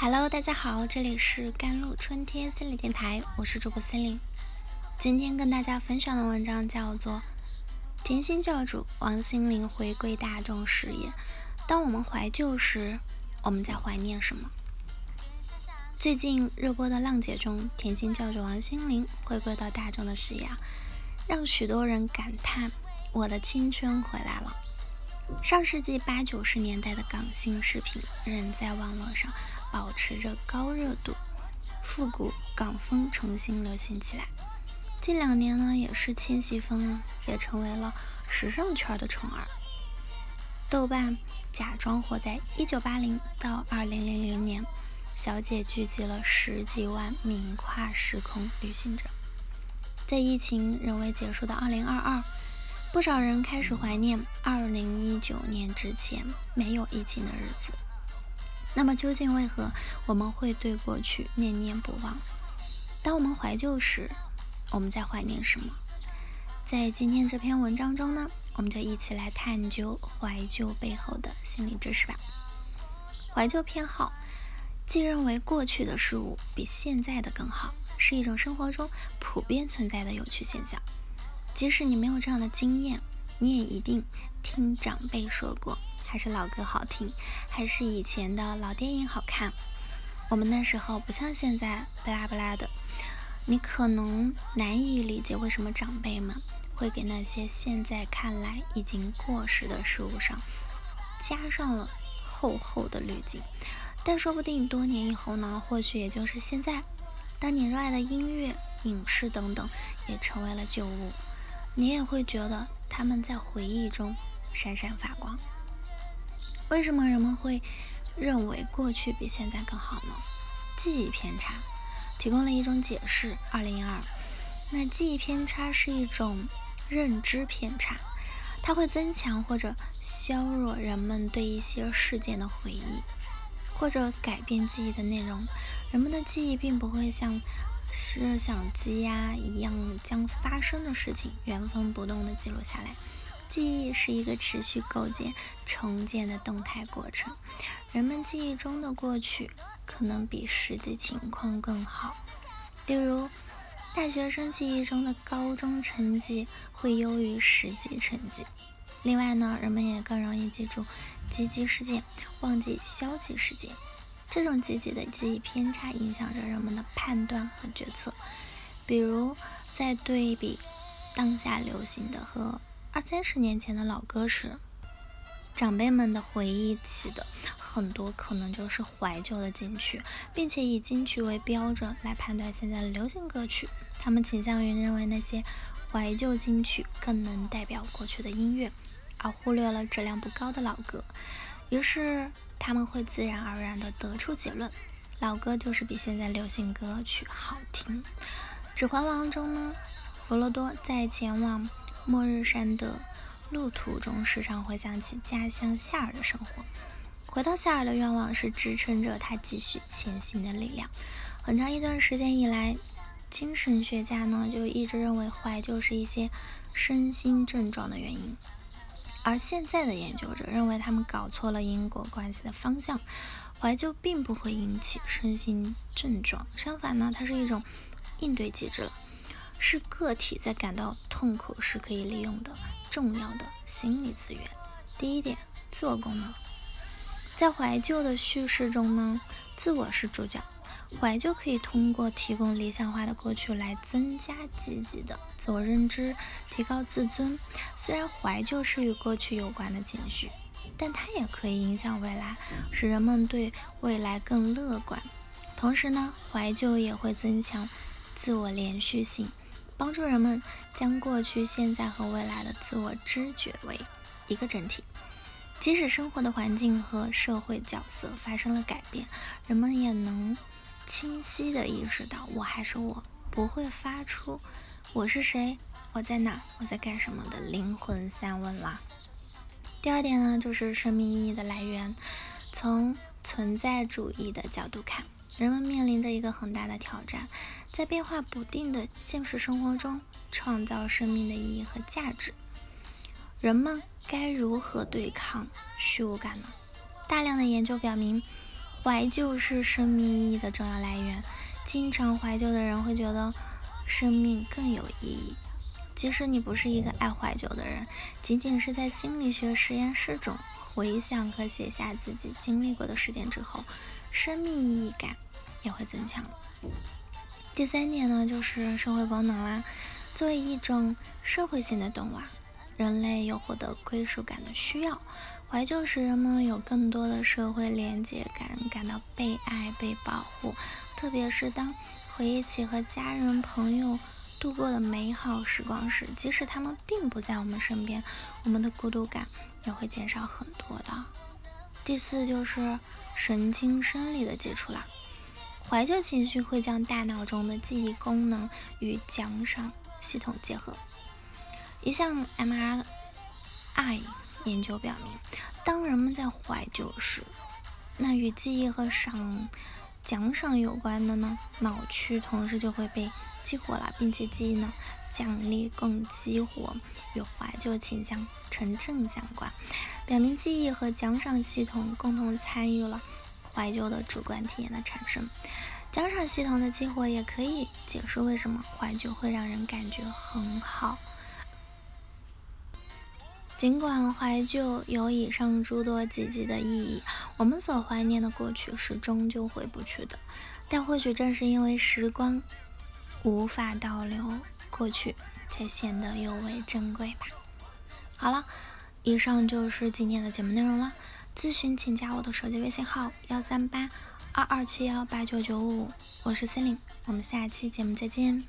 Hello，大家好，这里是甘露春天心理电台，我是主播森林。今天跟大家分享的文章叫做《甜心教主王心凌回归大众视野》。当我们怀旧时，我们在怀念什么？最近热播的《浪姐》中，甜心教主王心凌回归到大众的视野，让许多人感叹：“我的青春回来了。”上世纪八九十年代的港星视频仍在网络上。保持着高热度，复古港风重新流行起来。近两年呢，也是千禧风也成为了时尚圈的宠儿。豆瓣假装活在一九八零到二零零零年，小姐聚集了十几万名跨时空旅行者。在疫情仍未结束的二零二二，不少人开始怀念二零一九年之前没有疫情的日子。那么究竟为何我们会对过去念念不忘？当我们怀旧时，我们在怀念什么？在今天这篇文章中呢，我们就一起来探究怀旧背后的心理知识吧。怀旧偏好，既认为过去的事物比现在的更好，是一种生活中普遍存在的有趣现象。即使你没有这样的经验，你也一定听长辈说过。还是老歌好听，还是以前的老电影好看。我们那时候不像现在不拉不拉的，你可能难以理解为什么长辈们会给那些现在看来已经过时的事物上加上了厚厚的滤镜。但说不定多年以后呢，或许也就是现在，当你热爱的音乐、影视等等也成为了旧物，你也会觉得他们在回忆中闪闪发光。为什么人们会认为过去比现在更好呢？记忆偏差提供了一种解释。二零二，那记忆偏差是一种认知偏差，它会增强或者削弱人们对一些事件的回忆，或者改变记忆的内容。人们的记忆并不会像摄像机呀一样将发生的事情原封不动地记录下来。记忆是一个持续构建、重建的动态过程。人们记忆中的过去可能比实际情况更好。例如，大学生记忆中的高中成绩会优于实际成绩。另外呢，人们也更容易记住积极事件，忘记消极事件。这种积极的记忆偏差影响着人们的判断和决策。比如，在对比当下流行的和二三十年前的老歌时，长辈们的回忆起的很多可能就是怀旧的金曲，并且以金曲为标准来判断现在的流行歌曲。他们倾向于认为那些怀旧金曲更能代表过去的音乐，而忽略了质量不高的老歌。于是他们会自然而然地得出结论：老歌就是比现在流行歌曲好听。《指环王》中呢，弗罗多在前往。末日山的路途中，时常回想起家乡夏尔的生活。回到夏尔的愿望是支撑着他继续前行的力量。很长一段时间以来，精神学家呢就一直认为怀旧是一些身心症状的原因，而现在的研究者认为他们搞错了因果关系的方向。怀旧并不会引起身心症状，相反呢，它是一种应对机制了。是个体在感到痛苦时可以利用的重要的心理资源。第一点，自我功能。在怀旧的叙事中呢，自我是主角。怀旧可以通过提供理想化的过去来增加积极的自我认知，提高自尊。虽然怀旧是与过去有关的情绪，但它也可以影响未来，使人们对未来更乐观。同时呢，怀旧也会增强自我连续性。帮助人们将过去、现在和未来的自我知觉为一个整体。即使生活的环境和社会角色发生了改变，人们也能清晰地意识到我还是我，不会发出“我是谁？我在哪？我在干什么”的灵魂三问啦。第二点呢，就是生命意义的来源。从存在主义的角度看。人们面临着一个很大的挑战，在变化不定的现实生活中创造生命的意义和价值。人们该如何对抗虚无感呢？大量的研究表明，怀旧是生命意义的重要来源。经常怀旧的人会觉得生命更有意义。即使你不是一个爱怀旧的人，仅仅是在心理学实验室中回想和写下自己经历过的事件之后，生命意义感也会增强。第三点呢，就是社会功能啦。作为一种社会性的动物，人类有获得归属感的需要。怀旧使人们有更多的社会连接感，感到被爱、被保护。特别是当回忆起和家人、朋友度过的美好时光时，即使他们并不在我们身边，我们的孤独感也会减少很多的。第四就是神经生理的接触啦。怀旧情绪会将大脑中的记忆功能与奖赏系统结合。一项 MRI 研究表明，当人们在怀旧时，那与记忆和赏奖赏有关的呢脑区同时就会被激活了，并且记忆呢奖励更激活，与怀旧倾向成正相关，表明记忆和奖赏系统共同参与了。怀旧的主观体验的产生，奖赏系统的激活也可以解释为什么怀旧会让人感觉很好。尽管怀旧有以上诸多积极的意义，我们所怀念的过去是终究回不去的。但或许正是因为时光无法倒流，过去才显得尤为珍贵吧。好了，以上就是今天的节目内容了。咨询请加我的手机微信号幺三八二二七幺八九九五，我是森林，我们下期节目再见。